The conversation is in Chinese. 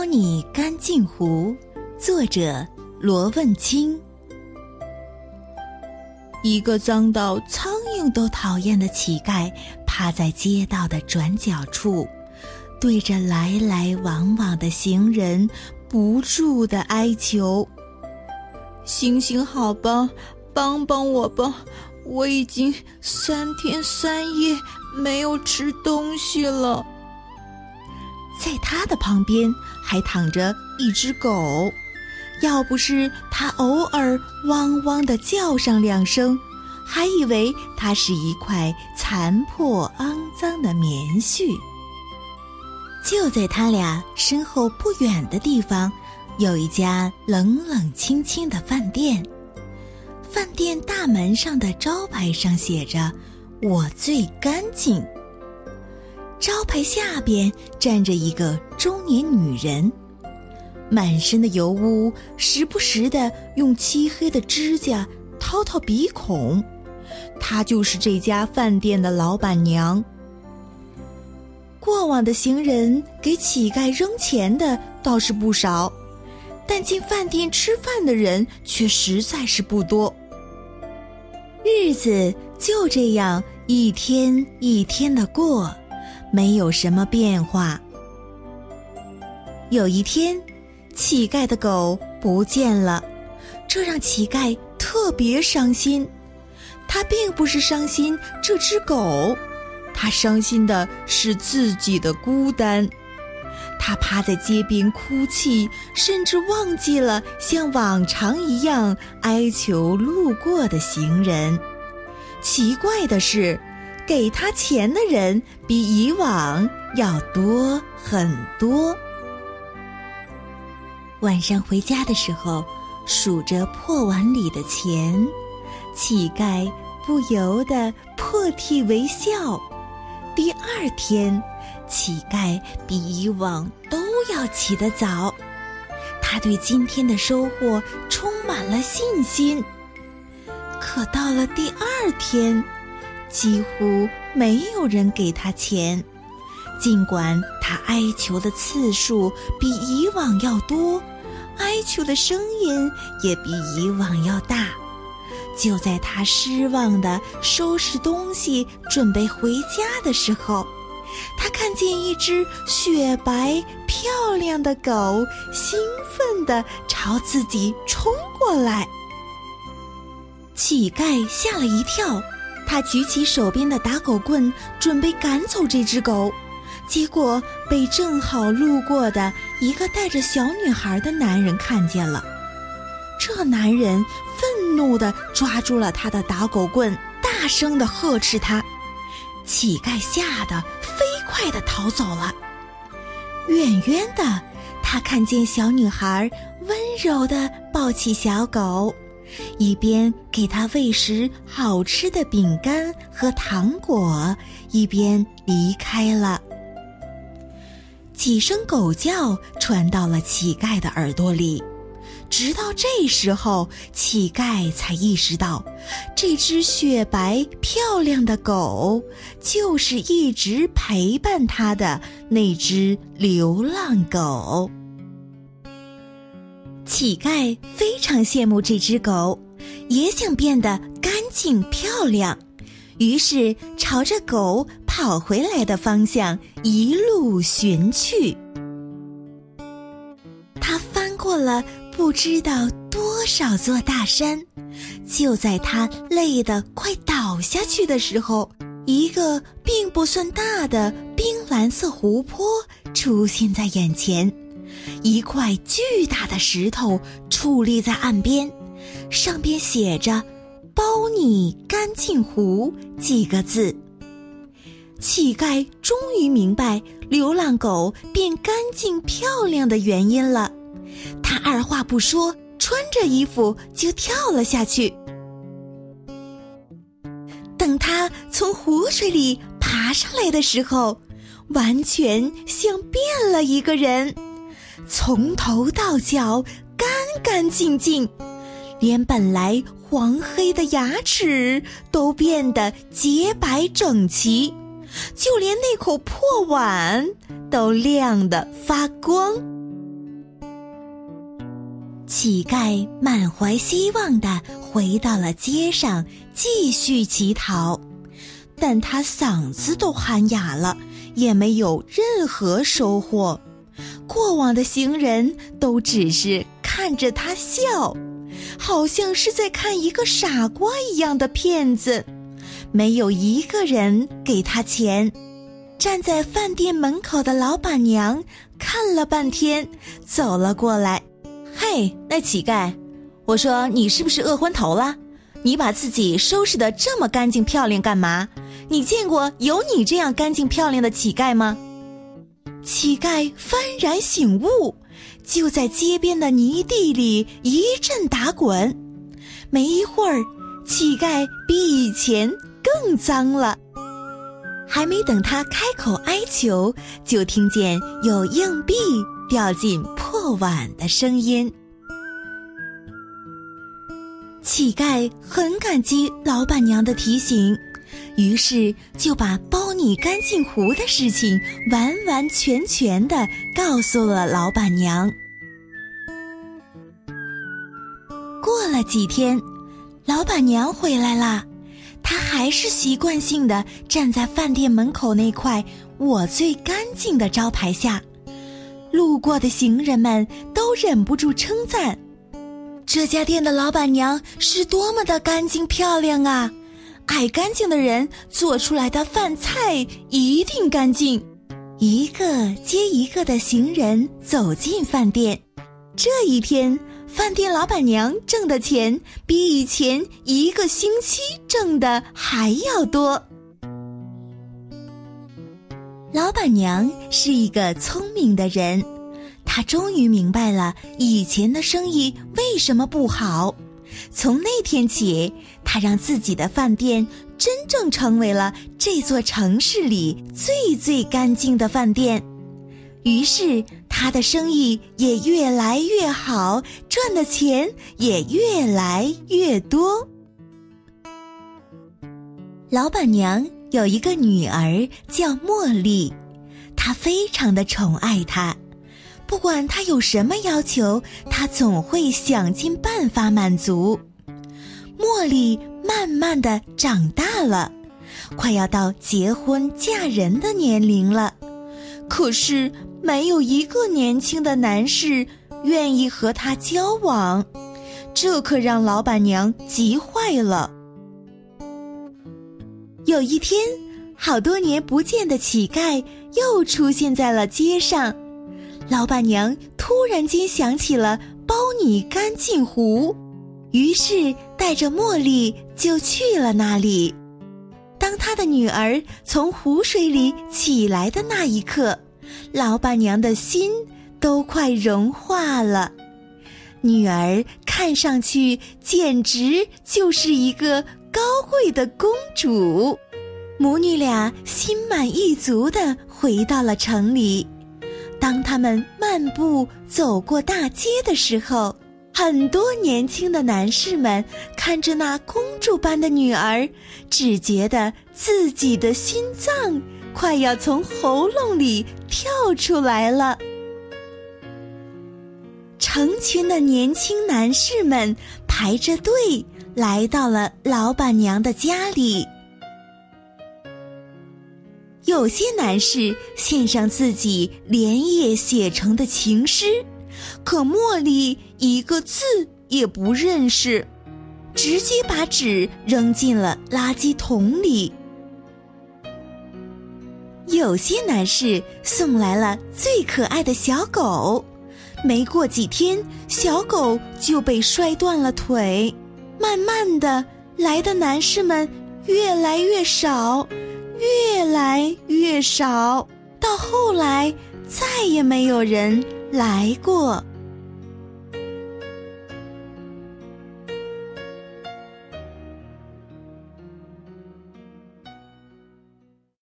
包你干净湖，作者罗问清。一个脏到苍蝇都讨厌的乞丐，趴在街道的转角处，对着来来往往的行人不住的哀求：“行行好吧，帮帮我吧！我已经三天三夜没有吃东西了。”在他的旁边还躺着一只狗，要不是他偶尔汪汪地叫上两声，还以为它是一块残破肮脏的棉絮。就在他俩身后不远的地方，有一家冷冷清清的饭店，饭店大门上的招牌上写着“我最干净”。招牌下边站着一个中年女人，满身的油污，时不时的用漆黑的指甲掏掏鼻孔。她就是这家饭店的老板娘。过往的行人给乞丐扔钱的倒是不少，但进饭店吃饭的人却实在是不多。日子就这样一天一天的过。没有什么变化。有一天，乞丐的狗不见了，这让乞丐特别伤心。他并不是伤心这只狗，他伤心的是自己的孤单。他趴在街边哭泣，甚至忘记了像往常一样哀求路过的行人。奇怪的是。给他钱的人比以往要多很多。晚上回家的时候，数着破碗里的钱，乞丐不由得破涕为笑。第二天，乞丐比以往都要起得早，他对今天的收获充满了信心。可到了第二天，几乎没有人给他钱，尽管他哀求的次数比以往要多，哀求的声音也比以往要大。就在他失望的收拾东西准备回家的时候，他看见一只雪白漂亮的狗，兴奋地朝自己冲过来。乞丐吓了一跳。他举起手边的打狗棍，准备赶走这只狗，结果被正好路过的一个带着小女孩的男人看见了。这男人愤怒地抓住了他的打狗棍，大声地呵斥他。乞丐吓得飞快地逃走了。远远的，他看见小女孩温柔地抱起小狗。一边给他喂食好吃的饼干和糖果，一边离开了。几声狗叫传到了乞丐的耳朵里，直到这时候，乞丐才意识到，这只雪白漂亮的狗就是一直陪伴他的那只流浪狗。乞丐非常羡慕这只狗，也想变得干净漂亮，于是朝着狗跑回来的方向一路寻去。他翻过了不知道多少座大山，就在他累得快倒下去的时候，一个并不算大的冰蓝色湖泊出现在眼前。一块巨大的石头矗立在岸边，上边写着“包你干净湖”几个字。乞丐终于明白流浪狗变干净漂亮的原因了，他二话不说，穿着衣服就跳了下去。等他从湖水里爬上来的时候，完全像变了一个人。从头到脚干干净净，连本来黄黑的牙齿都变得洁白整齐，就连那口破碗都亮得发光。乞丐满怀希望地回到了街上，继续乞讨，但他嗓子都喊哑了，也没有任何收获。过往的行人都只是看着他笑，好像是在看一个傻瓜一样的骗子，没有一个人给他钱。站在饭店门口的老板娘看了半天，走了过来。嘿，那乞丐，我说你是不是饿昏头了？你把自己收拾得这么干净漂亮干嘛？你见过有你这样干净漂亮的乞丐吗？乞丐幡然醒悟，就在街边的泥地里一阵打滚。没一会儿，乞丐比以前更脏了。还没等他开口哀求，就听见有硬币。掉进破碗的声音。乞丐很感激老板娘的提醒，于是就把包你干净壶的事情完完全全的告诉了老板娘。过了几天，老板娘回来啦，她还是习惯性的站在饭店门口那块“我最干净”的招牌下。路过的行人们都忍不住称赞：“这家店的老板娘是多么的干净漂亮啊！爱干净的人做出来的饭菜一定干净。”一个接一个的行人走进饭店。这一天，饭店老板娘挣的钱比以前一个星期挣的还要多。老板娘是一个聪明的人，她终于明白了以前的生意为什么不好。从那天起，她让自己的饭店真正成为了这座城市里最最干净的饭店。于是，她的生意也越来越好，赚的钱也越来越多。老板娘。有一个女儿叫茉莉，她非常的宠爱她，不管她有什么要求，他总会想尽办法满足。茉莉慢慢的长大了，快要到结婚嫁人的年龄了，可是没有一个年轻的男士愿意和她交往，这可让老板娘急坏了。有一天，好多年不见的乞丐又出现在了街上。老板娘突然间想起了包你干净湖，于是带着茉莉就去了那里。当她的女儿从湖水里起来的那一刻，老板娘的心都快融化了。女儿看上去简直就是一个。高贵的公主，母女俩心满意足地回到了城里。当他们漫步走过大街的时候，很多年轻的男士们看着那公主般的女儿，只觉得自己的心脏快要从喉咙里跳出来了。成群的年轻男士们排着队。来到了老板娘的家里，有些男士献上自己连夜写成的情诗，可茉莉一个字也不认识，直接把纸扔进了垃圾桶里。有些男士送来了最可爱的小狗，没过几天，小狗就被摔断了腿。慢慢的，来的男士们越来越少，越来越少，到后来再也没有人来过。